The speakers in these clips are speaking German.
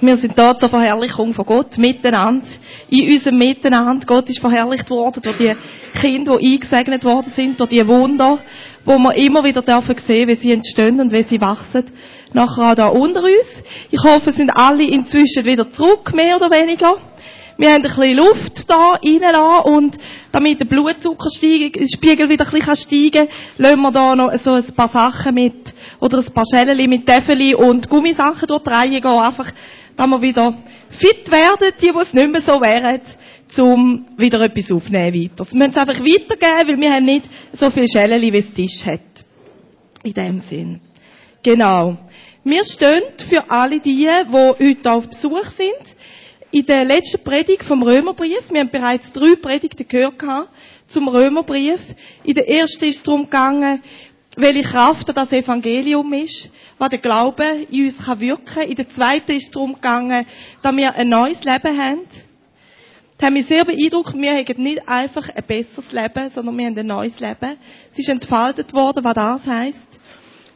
Wir sind da zur Verherrlichung von Gott miteinander. In unserem Miteinander. Gott ist verherrlicht worden durch die Kinder, die eingesegnet worden sind, durch die Wunder, wo wir immer wieder dürfen sehen, wie sie entstehen und wie sie wachsen. Nachher auch da unter uns. Ich hoffe, sind alle inzwischen wieder zurück, mehr oder weniger. Wir haben ein bisschen Luft da reinlassen und damit der Blutzuckerspiegel wieder ein bisschen steigen kann, lassen wir da noch so ein paar Sachen mit, oder ein paar Schälchen mit Täfeli und Gummisachen durch die Reihe gehen, einfach, dass wir wieder fit werden, die, die es nicht mehr so wären, um wieder etwas aufnehmen weiter. Wir müssen es einfach weitergeben, weil wir haben nicht so viele Schälchen, wie es Tisch hat. In dem Sinn. Genau. Wir stehen für alle die, die heute auf Besuch sind, in der letzten Predigt vom Römerbrief, wir haben bereits drei Predigten gehört zum Römerbrief. In der ersten ist es darum gegangen, welche Kraft das Evangelium ist, was der Glaube in uns kann wirken. In der zweiten ist es darum gegangen, dass wir ein neues Leben haben. Das hat mich sehr beeindruckt. Wir haben nicht einfach ein besseres Leben, sondern wir haben ein neues Leben. Es ist entfaltet worden, was das heisst.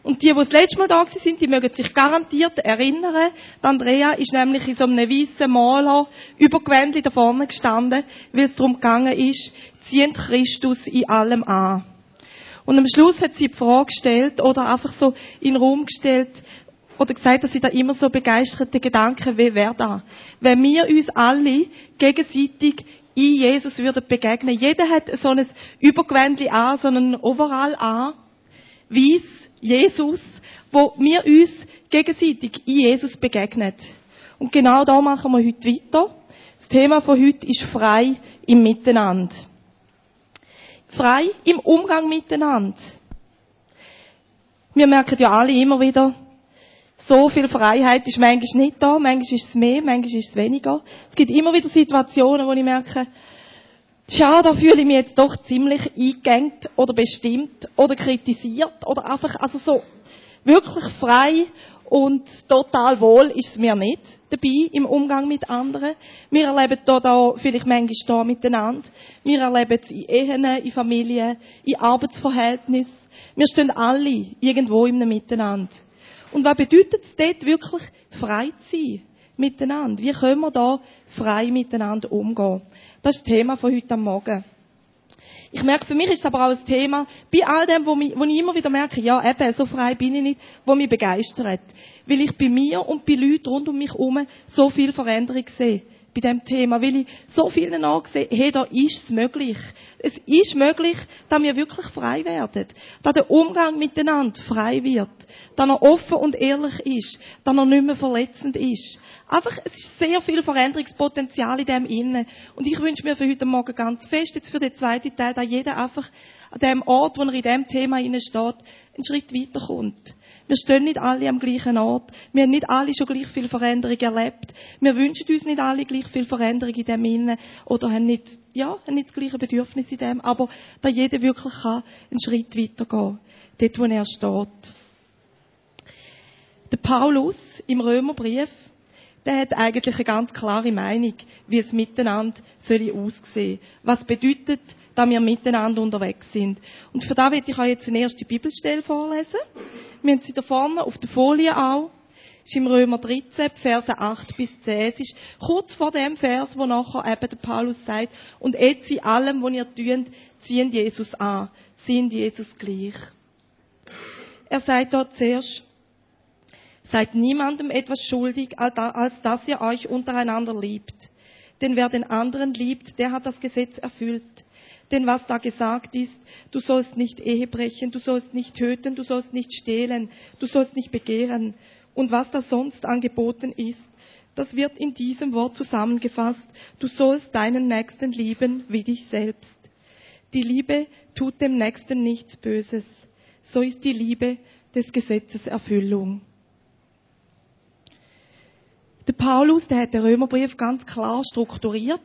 Und die, die das letzte Mal da sind, die mögen sich garantiert erinnern. Die Andrea ist nämlich in so einem weißen Maler übergewändlich da vorne gestanden, weil es darum gegangen ist, zieht Christus in allem an. Und am Schluss hat sie die Frage gestellt, oder einfach so in den Raum gestellt, oder gesagt, dass sie da immer so begeisterte Gedanken, wie wäre da? Wenn wir uns alle gegenseitig in Jesus würden begegnen. Jeder hat so ein Übergewändli an, so einen Overall an, weiss, Jesus, wo wir uns gegenseitig in Jesus begegnen. Und genau da machen wir heute weiter. Das Thema von heute ist frei im Miteinander. Frei im Umgang miteinander. Wir merken ja alle immer wieder, so viel Freiheit ist manchmal nicht da, manchmal ist es mehr, manchmal ist es weniger. Es gibt immer wieder Situationen, wo ich merke, Tja, da fühle ich mich jetzt doch ziemlich eingegangen oder bestimmt oder kritisiert oder einfach, also so wirklich frei und total wohl ist es mir nicht dabei im Umgang mit anderen. Wir erleben da, da vielleicht manchmal da miteinander. Wir erleben es in Ehen, in Familien, in Arbeitsverhältnissen. Wir stehen alle irgendwo im Miteinander. Und was bedeutet es dort wirklich frei zu sein miteinander? Wie können wir da frei miteinander umgehen? Das ist das Thema von heute Morgen. Ich merke, für mich ist es aber auch ein Thema, bei all dem, wo, mich, wo ich immer wieder merke, ja, eben, so frei bin ich nicht, wo mich begeistert. Weil ich bei mir und bei Leuten rund um mich herum so viel Veränderung sehe bei dem Thema, weil ich so vielen angesehen hey, da ist es möglich. Es ist möglich, dass wir wirklich frei werden. Dass der Umgang miteinander frei wird. Dass er offen und ehrlich ist. Dass er nicht mehr verletzend ist. Einfach, es ist sehr viel Veränderungspotenzial in dem Innen. Und ich wünsche mir für heute Morgen ganz fest, jetzt für den zweiten Teil, dass jeder einfach an dem Ort, wo er in dem Thema steht, einen Schritt weiterkommt. Wir stehen nicht alle am gleichen Ort. Wir haben nicht alle schon gleich viel Veränderung erlebt. Wir wünschen uns nicht alle gleich viel Veränderung in dem Innen oder haben nicht, ja, haben nicht das gleiche Bedürfnis in dem. Aber da jeder wirklich kann einen Schritt weitergehen. Dort, wo er steht. Der Paulus im Römerbrief, der hat eigentlich eine ganz klare Meinung, wie es miteinander soll aussehen. Was bedeutet, dass wir miteinander unterwegs sind. Und für da werde ich euch jetzt eine erste Bibelstelle vorlesen. Wir haben sie da vorne auf der Folie auch. Das ist im Römer 13, Verse 8 bis 10. Es ist kurz vor dem Vers, wo nachher eben der Paulus sagt, und jetzt in allem, was ihr tut, ziehen Jesus an, sind Jesus gleich. Er sagt dort zuerst, seid niemandem etwas schuldig, als dass ihr euch untereinander liebt. Denn wer den anderen liebt, der hat das Gesetz erfüllt. Denn was da gesagt ist, du sollst nicht Ehe brechen, du sollst nicht töten, du sollst nicht stehlen, du sollst nicht begehren. Und was da sonst angeboten ist, das wird in diesem Wort zusammengefasst, du sollst deinen Nächsten lieben wie dich selbst. Die Liebe tut dem Nächsten nichts Böses. So ist die Liebe des Gesetzes Erfüllung. Der Paulus, der hat den Römerbrief ganz klar strukturiert.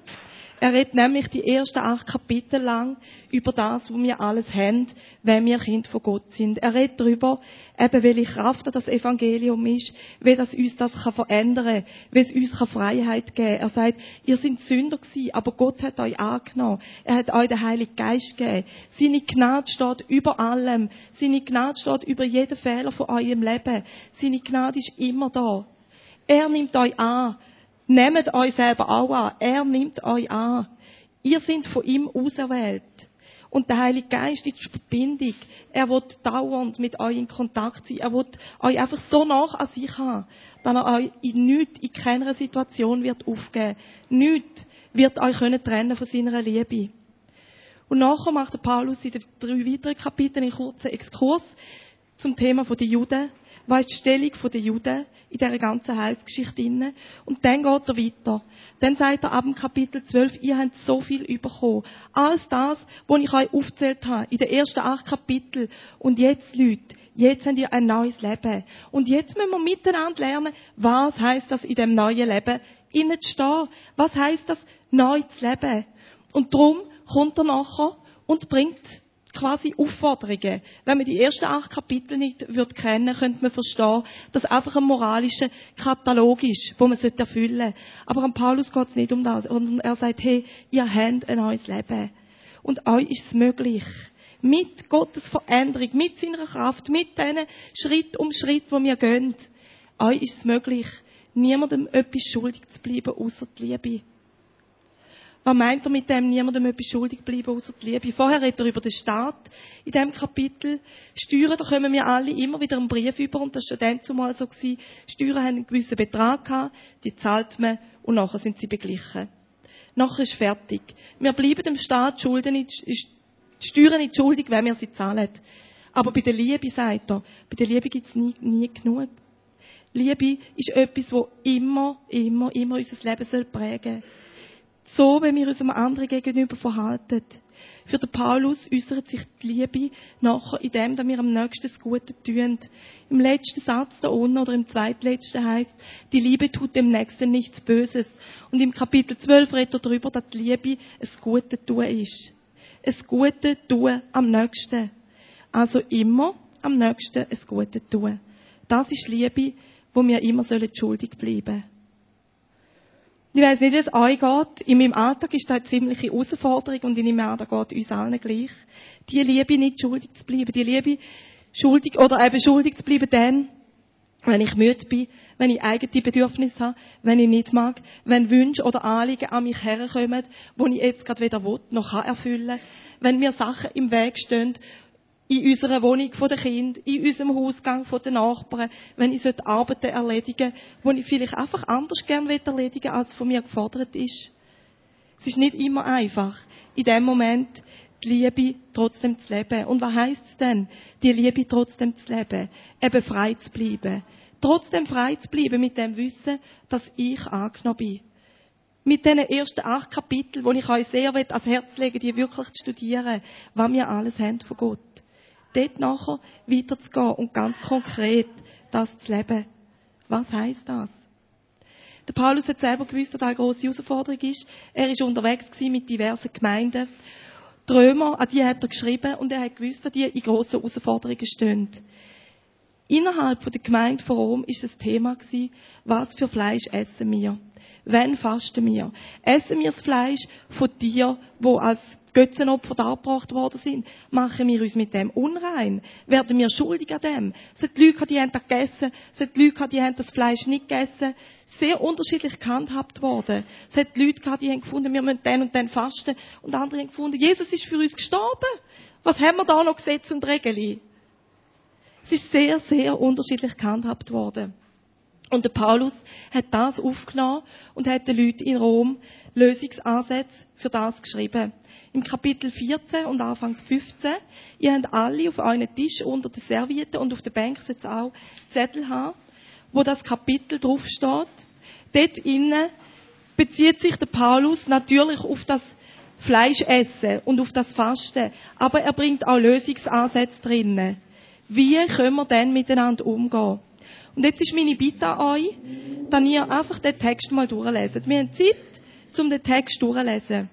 Er redet nämlich die ersten acht Kapitel lang über das, wo wir alles haben, wenn wir Kind von Gott sind. Er redet darüber, eben welche Kraft das Evangelium ist, wie das uns das kann verändern, wie es uns kann Freiheit geben. Er sagt, ihr seid Sünder gewesen, aber Gott hat euch angenommen. Er hat euch den Heiligen Geist gegeben. Seine Gnade steht über allem. Seine Gnade steht über jeden Fehler von eurem Leben. Seine Gnade ist immer da. Er nimmt euch an. Nehmt euch selber auch an. Er nimmt euch an. Ihr seid von ihm auserwählt. Und der Heilige Geist ist die Verbindung. Er wird dauernd mit euch in Kontakt sein. Er wird euch einfach so nach an sich haben, dass er euch in nichts, in keiner Situation wird aufgeben. Nichts wird euch können trennen von seiner Liebe. Und nachher macht der Paulus in den drei weiteren Kapiteln einen kurzen Exkurs zum Thema der Juden was ist die Stellung der Juden in dieser ganzen Heilsgeschichte. Und dann geht er weiter. Dann sagt er ab dem Kapitel 12, ihr habt so viel bekommen. Alles das, was ich euch aufgezählt habe, in den ersten acht Kapiteln. Und jetzt, Leute, jetzt habt ihr ein neues Leben. Und jetzt müssen wir miteinander lernen, was heißt das in dem neuen Leben, innen zu stehen. Was heißt das, neu zu leben. Und darum kommt er nachher und bringt quasi Aufforderungen. Wenn man die ersten acht Kapitel nicht würde kennen, könnte man verstehen, dass es einfach ein moralischer Katalog ist, wo man erfüllen sollte. Aber an Paulus geht es nicht um das, sondern er sagt, hey, ihr habt ein neues Leben. Und euch ist es möglich. Mit Gottes Veränderung, mit seiner Kraft, mit diesen Schritt um Schritt, wo wir gehen. Euch ist es möglich, niemandem etwas schuldig zu bleiben, außer die Liebe. Was meint er mit dem, niemandem etwas schuldig bleiben, außer die Liebe? Vorher redet er über den Staat in diesem Kapitel. Steuern, da kommen wir alle immer wieder einen Brief über, und das war dann zumal so gewesen. Steuern haben einen gewissen Betrag gehabt, die zahlt man, und nachher sind sie beglichen. Nachher ist fertig. Wir bleiben dem Staat Schulden nicht, Steuern nicht schuldig, wenn wir sie zahlen. Aber bei der Liebe, sagt er, bei der Liebe gibt es nie, nie genug. Liebe ist etwas, das immer, immer, immer unser Leben prägen soll so, wenn wir uns einem anderen gegenüber verhalten. Für den Paulus äußert sich die Liebe nachher in dem, dass wir am nächsten das Gute tun. Im letzten Satz da unten oder im zweitletzten heißt, die Liebe tut dem Nächsten nichts Böses. Und im Kapitel 12 redet er darüber, dass die Liebe ein Gute tun ist. Ein Gute tun am Nächsten. Also immer am Nächsten ein Gute tun. Das ist Liebe, wo wir immer schuldig bleiben sollen. Ich weiss nicht, wie es euch geht. In meinem Alltag ist das eine ziemliche Herausforderung und ich nehme an, da geht uns allen gleich. Die Liebe nicht schuldig zu bleiben. Die Liebe schuldig, oder eben schuldig zu bleiben dann, wenn ich müde bin, wenn ich eigene Bedürfnisse habe, wenn ich nicht mag, wenn Wünsche oder Anliegen an mich herkommen, die ich jetzt gerade weder will, noch kann erfüllen, wenn mir Sachen im Weg stehen, in unserer Wohnung von den Kind, in unserem Hausgang von den Nachbarn, wenn ich Arbeiten erledigen sollte, die ich vielleicht einfach anders gerne erledigen als von mir gefordert ist. Es ist nicht immer einfach, in dem Moment die Liebe trotzdem zu leben. Und was heißt es denn, die Liebe trotzdem zu leben? Eben frei zu bleiben. Trotzdem frei zu bleiben mit dem Wissen, dass ich angenommen bin. Mit diesen ersten acht Kapiteln, wo ich euch sehr ans Herz lege, die wirklich zu studieren, was wir alles haben von Gott dort nachher weiterzugehen und ganz konkret das zu leben. Was heißt das? Der Paulus hat selber gewusst, dass das eine grosse Herausforderung ist. Er ist unterwegs mit diversen Gemeinden. Die Römer, an die hat er geschrieben und er hat gewusst, dass die in grossen Herausforderungen stehen. Innerhalb der Gemeinde von Rom ist das Thema gewesen, was für Fleisch essen wir? Wann fasten wir? Essen wir das Fleisch von Tieren, wo als Götzenopfer dargebracht worden sind? Machen wir uns mit dem unrein? Werden wir schuldig an dem? Es hat Leute die haben das gegessen. Es hat Leute die haben das Fleisch nicht gegessen. Sehr unterschiedlich gehandhabt worden. Es hat Leute die haben gefunden, wir müssen den und den fasten. Und andere haben gefunden, Jesus ist für uns gestorben. Was haben wir da noch Gesetz und Regeln? Es ist sehr, sehr unterschiedlich gehandhabt worden. Und der Paulus hat das aufgenommen und hat den Leuten in Rom Lösungsansätze für das geschrieben. Im Kapitel 14 und Anfangs 15, ihr habt alle auf euren Tisch unter der Serviette und auf der Bank jetzt auch Zettel haben, wo das Kapitel draufsteht. Dort innen bezieht sich der Paulus natürlich auf das Fleischessen und auf das Fasten, aber er bringt auch Lösungsansätze drinnen. Wie können wir denn miteinander umgehen? Und jetzt ist meine Bitte an euch, dass ihr einfach den Text mal durchlesen. Wir haben Zeit, um den Text durchlesen.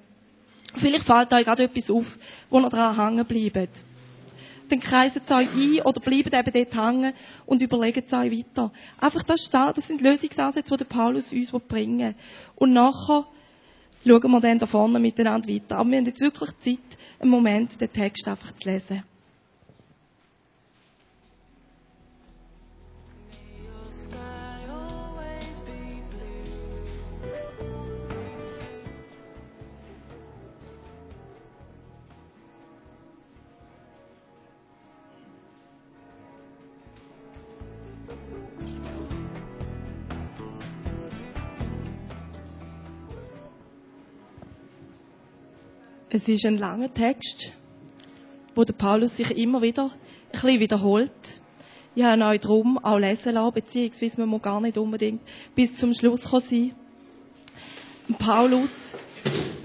Vielleicht fällt euch gerade etwas auf, wo ihr dran hängen bleibt. Dann kreisen es euch ein oder bleibt eben dort hängen und überlegt es euch weiter. Einfach das steht, das sind Lösungsansätze, die Paulus uns bringen will. Und nachher schauen wir dann da vorne miteinander weiter. Aber wir haben jetzt wirklich Zeit, einen Moment den Text einfach zu lesen. Es ist ein langer Text, wo der Paulus sich immer wieder ein bisschen wiederholt. Ich habe euch darum auch lesen lassen, beziehungsweise man muss gar nicht unbedingt bis zum Schluss sein. Paulus,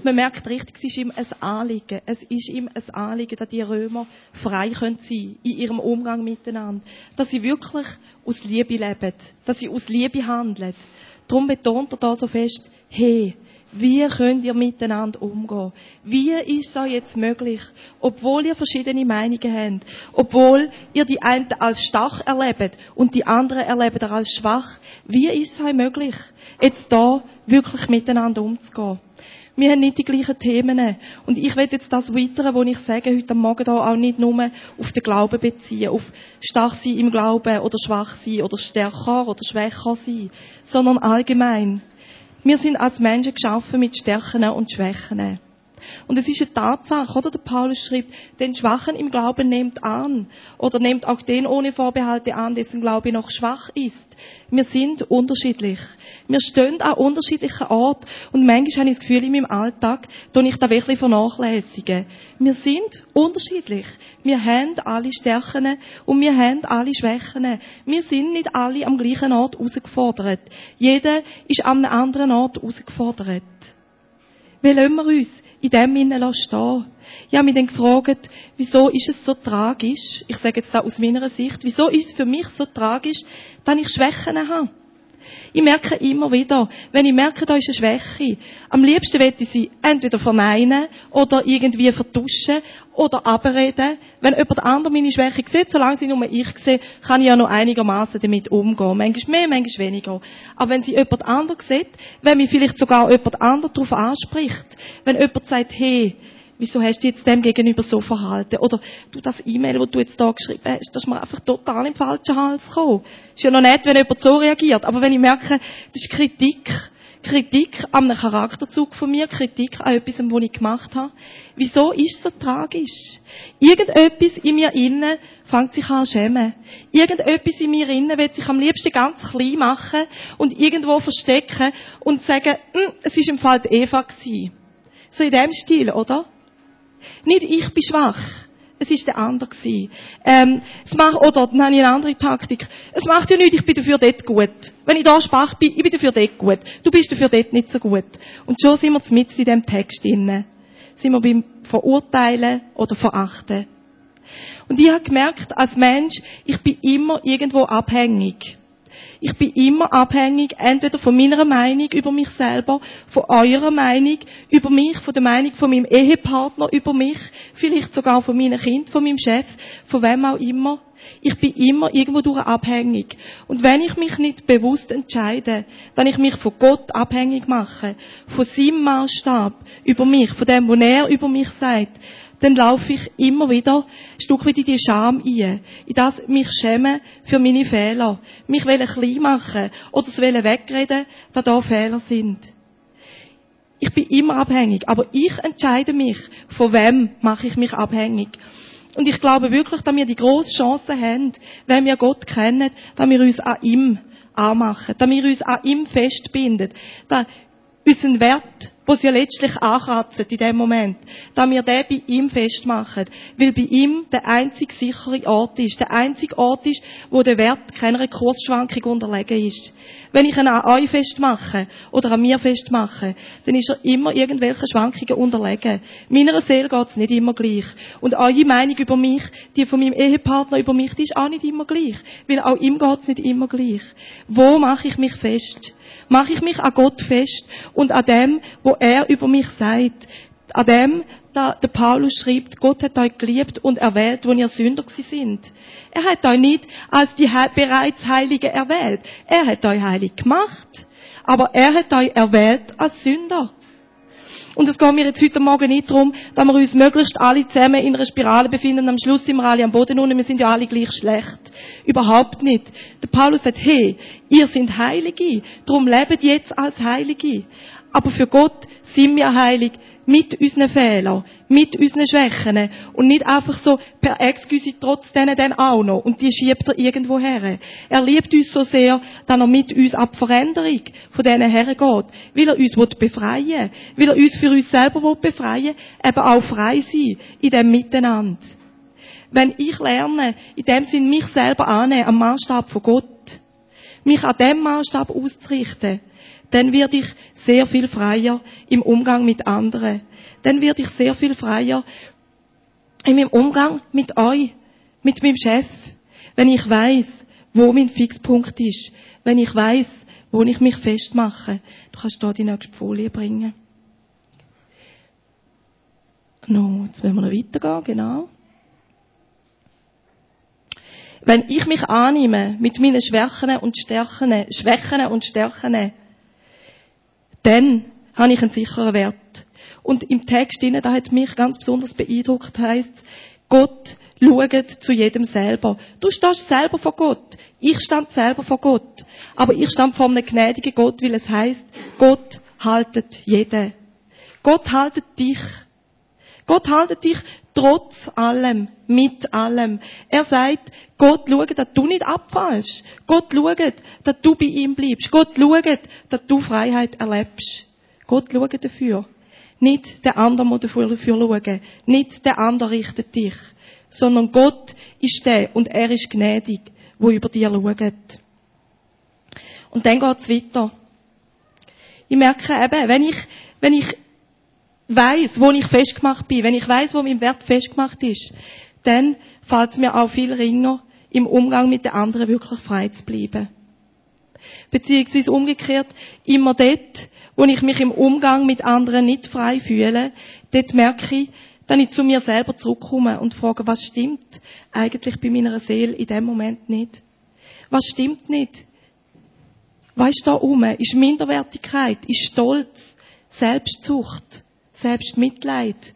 man merkt richtig, es ist ihm ein Anliegen. Es ist ihm ein Anliegen, dass die Römer frei sein können in ihrem Umgang miteinander. Dass sie wirklich aus Liebe leben. Dass sie aus Liebe handeln. Darum betont er da so fest, hey, wie könnt ihr miteinander umgehen? Wie ist es euch jetzt möglich, obwohl ihr verschiedene Meinungen habt, obwohl ihr die einen als stark erlebt und die anderen erlebt ihr als schwach, wie ist es euch möglich, jetzt da wirklich miteinander umzugehen? Wir haben nicht die gleichen Themen. Und ich will jetzt das Weitere, was ich sage, heute Morgen da auch nicht nur auf den Glauben beziehen, auf stark sein im Glauben oder schwach sein oder stärker oder schwächer sein, sondern allgemein. Wir sind als Menschen geschaffen mit Stärken und Schwächen. Und es ist eine Tatsache, oder? Der Paulus schreibt, den Schwachen im Glauben nehmt an. Oder nehmt auch den ohne Vorbehalte an, dessen Glaube noch schwach ist. Wir sind unterschiedlich. Wir stehen an unterschiedlichen Orten. Und manchmal habe ich das Gefühl, in meinem Alltag, tue ich da wirklich vernachlässigen. Wir sind unterschiedlich. Wir haben alle Stärken und wir haben alle Schwächen. Wir sind nicht alle am gleichen Ort herausgefordert. Jeder ist an einem anderen Ort herausgefordert. Wie lassen wir uns in dem Innen stehen? Ich habe mich dann gefragt, wieso ist es so tragisch? Ich sage jetzt da aus meiner Sicht, wieso ist es für mich so tragisch, dass ich Schwächen habe? Ich merke immer wieder, wenn ich merke, da ist eine Schwäche, am liebsten möchte ich sie entweder verneinen oder irgendwie vertuschen oder abreden. Wenn jemand anderes meine Schwäche sieht, solange sie nur ich sehe, kann ich ja noch einigermaßen damit umgehen. Manchmal mehr, manchmal weniger. Aber wenn sie jemand anderes sieht, wenn mich vielleicht sogar jemand anderes darauf anspricht, wenn jemand sagt, hey, wieso hast du jetzt dem gegenüber so verhalten? Oder du, das E-Mail, das du jetzt da geschrieben hast, das ist mir einfach total im falschen Hals gekommen. Ist ja noch nett, wenn jemand so reagiert. Aber wenn ich merke, das ist Kritik, Kritik an einem Charakterzug von mir, Kritik an etwas, was ich gemacht habe. Wieso ist es so tragisch? Irgendetwas in mir innen fängt sich an zu schämen. Irgendetwas in mir innen wird sich am liebsten ganz klein machen und irgendwo verstecken und sagen, hm, es ist im Fall Eva gewesen. So in dem Stil, oder? Nicht ich bin schwach. Es ist der andere gewesen. Ähm, es macht, oder, dann habe ich eine andere Taktik. Es macht ja nichts, ich bin dafür dort gut. Wenn ich da schwach bin, ich bin dafür dort gut. Du bist dafür dort nicht so gut. Und schon sind wir mit in dem Text drin. Sind wir beim Verurteilen oder Verachten. Und ich habe gemerkt, als Mensch, ich bin immer irgendwo abhängig. Ich bin immer abhängig, entweder von meiner Meinung über mich selber, von eurer Meinung über mich, von der Meinung von meinem Ehepartner über mich, vielleicht sogar von meinem Kind, von meinem Chef, von wem auch immer. Ich bin immer irgendwo durch abhängig. Und wenn ich mich nicht bewusst entscheide, dann ich mich von Gott abhängig mache, von seinem Maßstab über mich, von dem, was er über mich sagt, dann laufe ich immer wieder ein Stück weit in die Scham ein. In das mich schämen für meine Fehler. Mich klein machen oder es wollen wegreden, dass da Fehler sind. Ich bin immer abhängig, aber ich entscheide mich, von wem mache ich mich abhängig. Und ich glaube wirklich, dass wir die grosse Chance haben, wenn wir Gott kennen, dass wir uns an ihm anmachen, dass wir uns an ihm festbinden, dass unseren Wert wo sie ja letztlich ankratzen in dem Moment, dass wir den bei ihm festmachen. Weil bei ihm der einzig sichere Ort ist. Der einzige Ort ist, wo der Wert keiner Kursschwankung unterlegen ist. Wenn ich ihn an euch festmache oder an mir festmache, dann ist er immer irgendwelchen Schwankungen unterlegen. Meiner Seele geht's nicht immer gleich. Und eure Meinung über mich, die von meinem Ehepartner über mich, die ist auch nicht immer gleich. Weil auch ihm geht's nicht immer gleich. Wo mache ich mich fest? Mache ich mich an Gott fest und an dem, wo er über mich sagt. An dem, da der Paulus schreibt, Gott hat euch geliebt und erwählt, wo ihr Sünder sind. Er hat euch nicht als die bereits Heiligen erwählt. Er hat euch heilig gemacht. Aber er hat euch erwählt als Sünder. Und es geht mir jetzt heute Morgen nicht darum, dass wir uns möglichst alle zusammen in einer Spirale befinden. Am Schluss sind wir alle am Boden unten. Wir sind ja alle gleich schlecht. Überhaupt nicht. Der Paulus sagt, hey, ihr seid Heilige. Darum lebt jetzt als Heilige. Aber für Gott sind wir heilig, mit unseren Fehlern, mit unseren Schwächen und nicht einfach so per Excuse trotz denen dann auch noch und die schiebt er irgendwo her. Er liebt uns so sehr, dass er mit uns ab Veränderung von denen hergeht, weil er uns befreien will, weil er uns für uns selber befreien will, eben auch frei sein in dem Miteinander. Wenn ich lerne, in dem Sinn mich selber annehmen, am Maßstab von Gott, mich an dem Maßstab auszurichten, dann werde ich sehr viel freier im Umgang mit anderen. Dann werde ich sehr viel freier in meinem Umgang mit euch, mit meinem Chef, wenn ich weiß, wo mein Fixpunkt ist, wenn ich weiß, wo ich mich festmache. Du kannst hier die nächste Folie bringen. No, jetzt wollen wir noch weitergehen, genau. Wenn ich mich annehme mit meinen Schwächen und Stärken, Schwächen und Stärken, dann habe ich einen sicheren Wert. Und im Text, da hat mich ganz besonders beeindruckt, heißt, Gott schaut zu jedem selber. Du stehst selber vor Gott. Ich stand selber vor Gott. Aber ich stand vor einem gnädigen Gott, weil es heißt, Gott haltet jeden. Gott haltet dich. Gott haltet dich trotz allem, mit allem. Er sagt, Gott schaut, dass du nicht abfallst. Gott schaut, dass du bei ihm bleibst. Gott schaut, dass du Freiheit erlebst. Gott schaut dafür. Nicht der andere muss dafür schauen. Nicht der andere richtet dich. Sondern Gott ist der und er ist gnädig, wo über dir schaut. Und dann geht's weiter. Ich merke eben, wenn ich, wenn ich weiß, wo ich festgemacht bin, wenn ich weiß, wo mein Wert festgemacht ist, dann fällt es mir auch viel ringer, im Umgang mit den anderen wirklich frei zu bleiben. Beziehungsweise umgekehrt, immer dort, wo ich mich im Umgang mit anderen nicht frei fühle, dort merke ich, dass ich zu mir selber zurückkomme und frage, was stimmt eigentlich bei meiner Seele in dem Moment nicht? Was stimmt nicht? Was ist da um? Ist Minderwertigkeit? Ist Stolz? Selbstzucht? Selbstmitleid.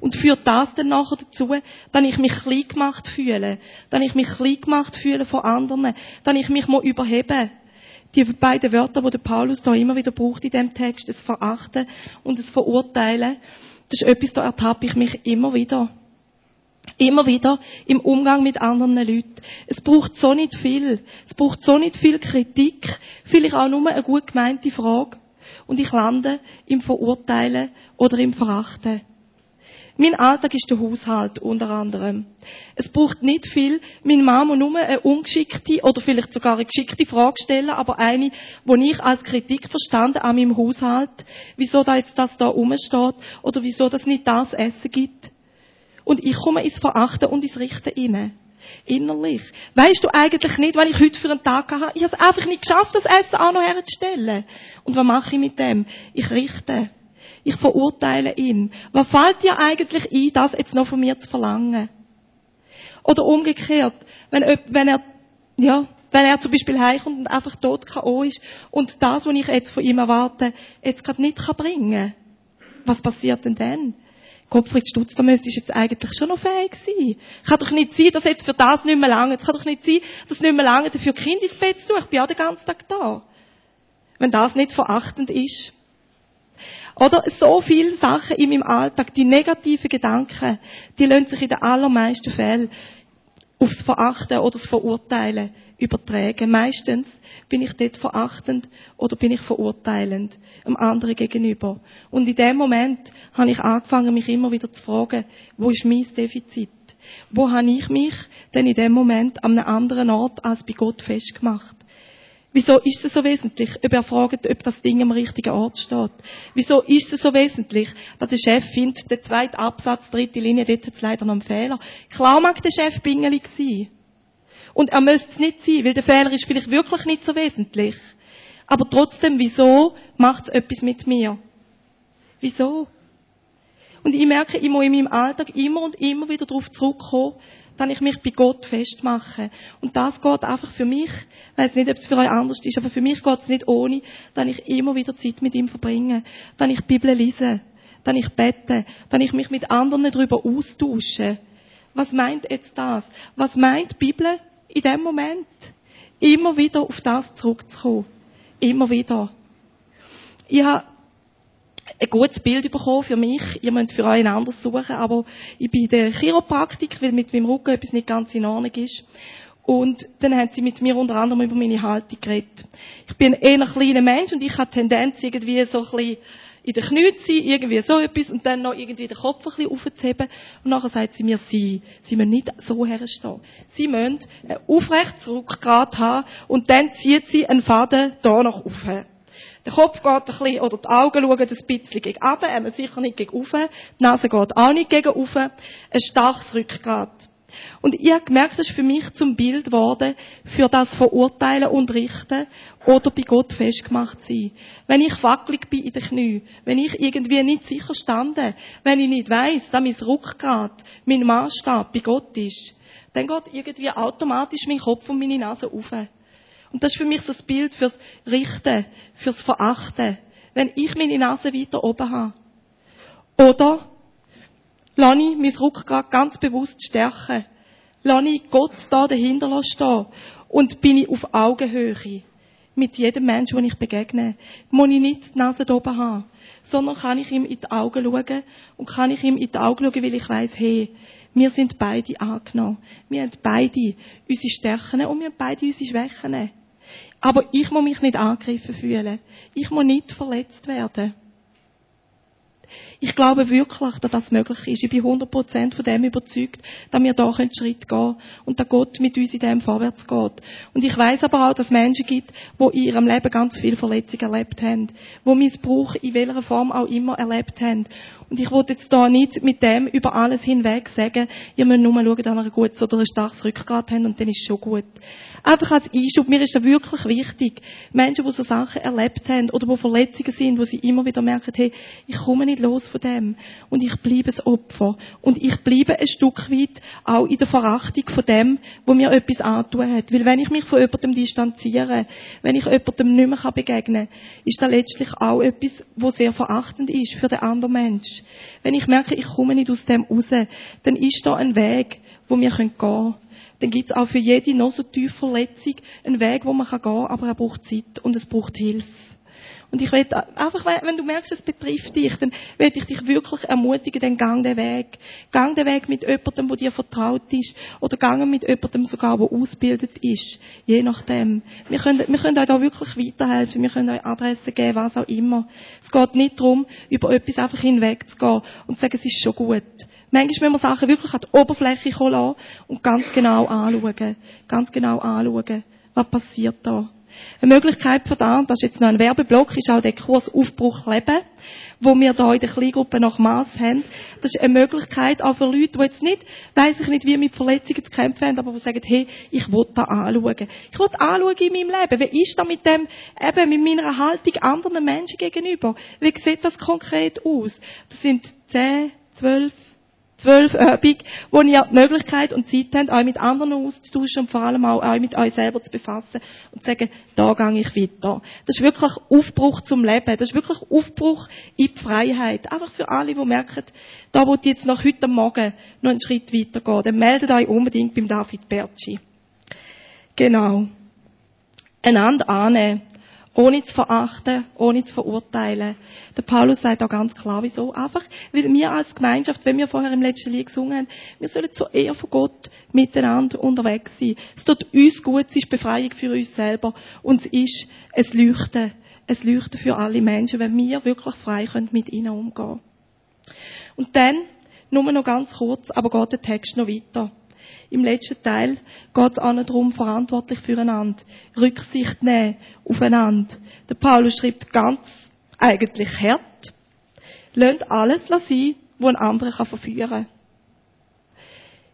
Und führt das dann nachher dazu, dass ich mich klein gemacht fühle, dass ich mich klein gemacht fühle von anderen, dass ich mich mal überhebe. Die beiden Wörter, die Paulus da immer wieder braucht in dem Text, das Verachten und das Verurteilen, das ist etwas, da ertappe ich mich immer wieder. Immer wieder im Umgang mit anderen Leuten. Es braucht so nicht viel. Es braucht so nicht viel Kritik. Vielleicht auch nur eine gut gemeinte Frage und ich lande im Verurteilen oder im Verachten. Mein Alltag ist der Haushalt unter anderem. Es braucht nicht viel. Meine Mama nur eine ungeschickte oder vielleicht sogar eine geschickte Frage stellen, aber eine, wo ich als Kritik verstanden an meinem Haushalt, wieso da jetzt das da rumsteht oder wieso das nicht das Essen gibt. Und ich komme ins Verachten und ins Richten inne innerlich. Weißt du eigentlich nicht, was ich heute für einen Tag habe? Ich habe es einfach nicht geschafft, das Essen auch noch herzustellen. Und was mache ich mit dem? Ich richte. Ich verurteile ihn. Was fällt dir eigentlich ein, das jetzt noch von mir zu verlangen? Oder umgekehrt, wenn, wenn er, ja, wenn er zum Beispiel heimkommt und einfach tot K.O. ist und das, was ich jetzt von ihm erwarte, jetzt gerade nicht bringen kann. Was passiert denn dann? Gottfried Stutz, da müsstest du jetzt eigentlich schon noch fähig sein. Kann doch nicht sein, dass jetzt für das nicht mehr lange, es kann doch nicht sein, dass es nicht mehr lange dafür Kind ins Bett zu tun. Ich bin auch den ganzen Tag da. Wenn das nicht verachtend ist. Oder so viele Sachen in meinem Alltag, die negativen Gedanken, die lassen sich in den allermeisten Fällen aufs Verachten oder das Verurteilen übertragen. Meistens bin ich dort verachtend oder bin ich verurteilend einem anderen gegenüber. Und in dem Moment habe ich angefangen, mich immer wieder zu fragen, wo ist mein Defizit? Wo habe ich mich denn in dem Moment an einem anderen Ort als bei Gott festgemacht? Wieso ist es so wesentlich, ob er fragt, ob das Ding am richtigen Ort steht? Wieso ist es so wesentlich, dass der Chef findet, der zweite Absatz, dritte Linie, dort hat es leider noch einen Fehler. Klar mag der Chef pingelig sein. Und er müsste es nicht sein, weil der Fehler ist vielleicht wirklich nicht so wesentlich. Aber trotzdem, wieso macht es etwas mit mir? Wieso? Und ich merke, ich muss in meinem Alltag immer und immer wieder darauf zurückkommen, dass ich mich bei Gott festmache. Und das geht einfach für mich, ich weiß nicht, ob es für euch anders ist, aber für mich geht es nicht ohne, dass ich immer wieder Zeit mit ihm verbringe, dass ich Bibel lese, dass ich bete, dass ich mich mit anderen darüber austausche. Was meint jetzt das? Was meint die Bibel in dem Moment? Immer wieder auf das zurückzukommen. Immer wieder. Ich habe ein gutes Bild bekommen für mich. Ihr müsst für euch ein anderes suchen, aber ich bin der Chiropraktik, weil mit meinem Rücken etwas nicht ganz in Ordnung ist. Und dann haben sie mit mir unter anderem über meine Haltung geredet. Ich bin ein eher kleiner Mensch und ich habe Tendenz irgendwie so ein bisschen in den Knien zu sein, irgendwie so etwas, und dann noch irgendwie den Kopf ein bisschen aufzuheben. Und nachher sagt sie mir, sie, sie müssen nicht so herstehen. Sie müssen ein aufrechtes Rückgrat haben, und dann zieht sie einen Faden da noch auf. Der Kopf geht ein bisschen, oder die Augen schauen ein bisschen gegen runter, einmal sicher nicht gegen rauf, die Nase geht auch nicht gegen rauf, ein starkes Rückgrat. Und ich habe gemerkt, das ist für mich zum Bild geworden, für das Verurteilen und Richten oder bei Gott festgemacht sein. Wenn ich wackelig bin in den Knien, wenn ich irgendwie nicht sicher stande, wenn ich nicht weiss, dass mein Rückgrat, mein Maßstab bei Gott ist, dann geht irgendwie automatisch mein Kopf und meine Nase auf. Und das ist für mich so das Bild fürs Richten, fürs Verachten. Wenn ich meine Nase weiter oben habe. Oder lasse ich mein Rückgrat ganz bewusst stärken. Lasse ich Gott da dahinter stehen. Und bin ich auf Augenhöhe. Mit jedem Menschen, den ich begegne. Muss ich nicht die Nase oben haben. Sondern kann ich ihm in die Augen schauen. Und kann ich ihm in die Augen schauen, weil ich weiss, hey, wir sind beide angenommen. Wir haben beide unsere Stärken und wir haben beide unsere Schwächen. Aber ich muss mich nicht angegriffen fühlen. Ich muss nicht verletzt werden. Ich glaube wirklich, dass das möglich ist. Ich bin 100% von dem überzeugt, dass wir da einen Schritt gehen und dass Gott mit uns in dem vorwärts geht. Und ich weiß aber auch, dass es Menschen gibt, die in ihrem Leben ganz viel Verletzung erlebt haben, die Missbrauch in welcher Form auch immer erlebt haben. Und ich wollte jetzt da nicht mit dem über alles hinweg sagen, ihr müsst nur schauen, dass ihr ein gutes oder ein starkes Rückgrat habt und dann ist es schon gut. Einfach als Einschub, mir ist das wirklich wichtig. Menschen, die so Sachen erlebt haben oder wo Verletzungen sind, wo sie immer wieder merken, hey, ich komme nicht los von dem. Und ich bleibe das Opfer. Und ich bleibe ein Stück weit auch in der Verachtung von dem, wo mir etwas antun hat. Weil wenn ich mich von jemandem distanziere, wenn ich jemandem nicht mehr begegnen kann, ist das letztlich auch etwas, wo sehr verachtend ist für den anderen Mensch. Wenn ich merke, ich komme nicht aus dem raus, dann ist da ein Weg, wo wir gehen können dann gibt es auch für jede noch so tiefe Verletzung einen Weg, wo man gehen kann, aber er braucht Zeit und es braucht Hilfe. Und ich will einfach, wenn du merkst, es betrifft dich, dann will ich dich wirklich ermutigen, dann gang den Weg. Gang den Weg mit jemandem, der dir vertraut ist, oder gang mit jemandem sogar, der ausgebildet ist. Je nachdem. Wir können, wir können euch da wirklich weiterhelfen, wir können euch Adressen geben, was auch immer. Es geht nicht darum, über etwas einfach hinwegzugehen und zu sagen, es ist schon gut. Manchmal müssen wir Sachen wirklich an die Oberfläche kommen und ganz genau anschauen. Ganz genau anschauen, was passiert da. Eine Möglichkeit von da, das ist jetzt noch ein Werbeblock, ist auch der Kurs Aufbruch Leben, wo wir da in der Kleingruppe nach Mass haben. Das ist eine Möglichkeit auch für Leute, die jetzt nicht, weiss ich nicht, wie mit Verletzungen zu kämpfen haben, aber die sagen, hey, ich will da anschauen. Ich will anschauen in meinem Leben. Wie ist da mit dem, eben mit meiner Haltung anderen Menschen gegenüber? Wie sieht das konkret aus? Das sind 10, 12, zwölf Übungen, wo ihr die Möglichkeit und Zeit habt, euch mit anderen auszutauschen und vor allem auch euch mit euch selber zu befassen und zu sagen, da gehe ich weiter. Das ist wirklich Aufbruch zum Leben. Das ist wirklich Aufbruch in die Freiheit. Einfach für alle, die merken, da wo jetzt noch heute Morgen noch einen Schritt weitergehen, dann meldet euch unbedingt beim David Bertschi. Genau. Einander annehmen ohne zu verachten, ohne zu verurteilen. Der Paulus sagt auch ganz klar, wieso? Einfach, weil wir als Gemeinschaft, wenn wir vorher im letzten Lied gesungen haben, wir sollen zur Ehre von Gott miteinander unterwegs sein. Es tut uns gut, es ist Befreiung für uns selber und es ist ein Leuchten, ein Leuchten für alle Menschen, wenn wir wirklich frei können mit ihnen umgehen. Und dann, nur noch ganz kurz, aber geht der Text noch weiter. Im letzten Teil geht es auch noch darum, verantwortlich füreinander, Rücksicht nehmen aufeinander. Der Paulus schreibt ganz eigentlich hart, lernt alles sein, was ein anderer verführen kann.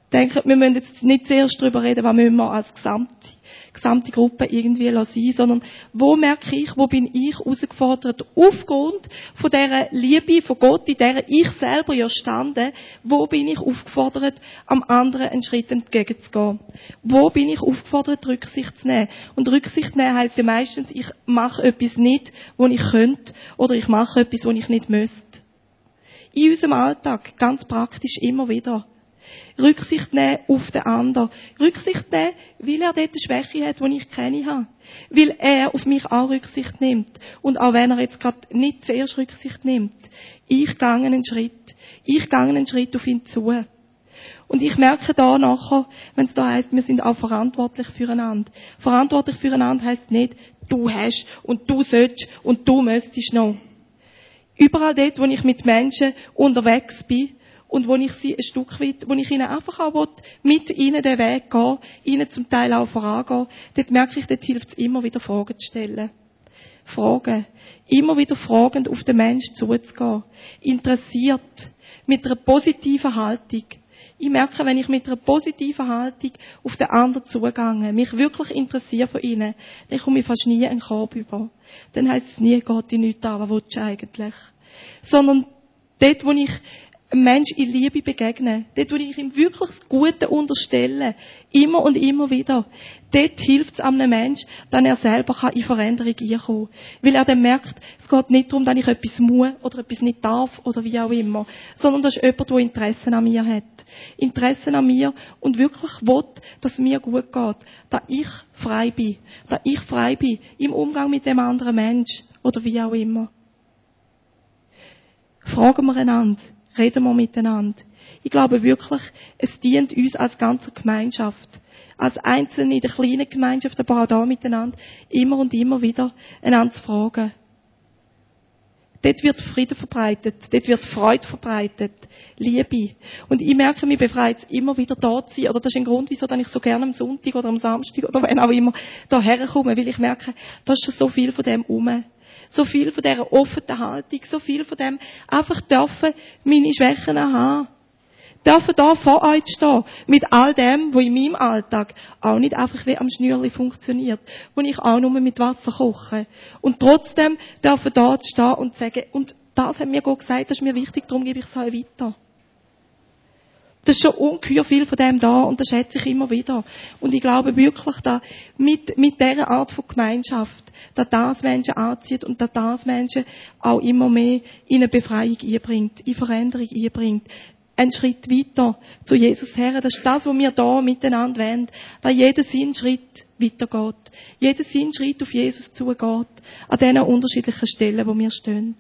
Ich denke, wir müssen jetzt nicht zuerst darüber reden, was müssen wir als Gesamte gesamte Gruppe irgendwie sein, sondern wo merke ich, wo bin ich herausgefordert, aufgrund von dieser Liebe von Gott, in der ich selber ja stande, wo bin ich aufgefordert, am anderen einen Schritt entgegenzugehen? Wo bin ich aufgefordert, Rücksicht zu nehmen? Und Rücksicht nehmen heisst ja meistens, ich mache etwas nicht, wo ich könnte, oder ich mache etwas, wo ich nicht müsste. In unserem Alltag, ganz praktisch immer wieder. Rücksicht nehmen auf den anderen. Rücksicht nehmen, weil er dort eine Schwäche hat, die ich keine habe. Weil er auf mich auch Rücksicht nimmt. Und auch wenn er jetzt gerade nicht zuerst Rücksicht nimmt. Ich gehe einen Schritt. Ich gehe einen Schritt auf ihn zu. Und ich merke da nachher, wenn es da heißt, wir sind auch verantwortlich füreinander. Verantwortlich füreinander heißt nicht, du hast und du sollst und du müsstest noch. Überall dort, wo ich mit Menschen unterwegs bin und wo ich sie ein Stück weit, wo ich ihnen einfach auch mit ihnen den Weg gehen, ihnen zum Teil auch vorangehen, dort merke ich, dort hilft es immer wieder Fragen zu stellen. Fragen. Immer wieder fragend auf den Menschen zuzugehen. Interessiert. Mit einer positiven Haltung. Ich merke, wenn ich mit einer positiven Haltung auf den anderen zugehe, mich wirklich interessiere von ihnen, dann komme ich fast nie einen Korb über. Dann heisst es nie, Gott, die nichts an, was willst du eigentlich? Sondern dort, wo ich einem Menschen in Liebe begegne, dort, wo ich ihm wirklich das Gute unterstelle, immer und immer wieder, dort hilft es einem Menschen, dass er selber in Veränderung einkommen kann. Weil er dann merkt, es geht nicht darum, dass ich etwas muss oder etwas nicht darf oder wie auch immer, sondern das ist jemand, der Interessen an mir hat. Interessen an mir und wirklich will, dass es mir gut geht, dass ich frei bin, dass ich frei bin im Umgang mit dem anderen Mensch oder wie auch immer. Fragen wir einander, reden wir miteinander. Ich glaube wirklich, es dient uns als ganze Gemeinschaft, als Einzelne in der kleinen Gemeinschaft, aber auch da miteinander, immer und immer wieder einander zu fragen. Dort wird Frieden verbreitet, dort wird Freude verbreitet, Liebe. Und ich merke, mich befreit immer wieder da zu sein. Oder das ist ein Grund, wieso ich so gerne am Sonntag oder am Samstag oder wenn auch immer da herkomme, weil ich merke, da ist schon so viel von dem um so viel von dieser offenen Haltung, so viel von dem einfach dürfen meine Schwächen haben. Dürfen da vor euch stehen, mit all dem, was in meinem Alltag auch nicht einfach wie am Schnürli funktioniert, wo ich auch nur mit Wasser koche. Und trotzdem dürfen da stehen und sagen, und das hat mir Gott gesagt, das ist mir wichtig, darum gebe ich es euch weiter. Das ist schon ungeheuer viel von dem da und das schätze ich immer wieder. Und ich glaube wirklich, dass mit, mit dieser Art von Gemeinschaft, dass das Menschen anzieht und dass das Menschen auch immer mehr in eine Befreiung einbringt, in Veränderung einbringt. Ein Schritt weiter zu Jesus her. Das ist das, was wir da miteinander wollen. Dass jeder seinen Schritt weitergeht. Jeder seinen Schritt auf Jesus zugeht. An diesen unterschiedlichen Stellen, wo wir stehen.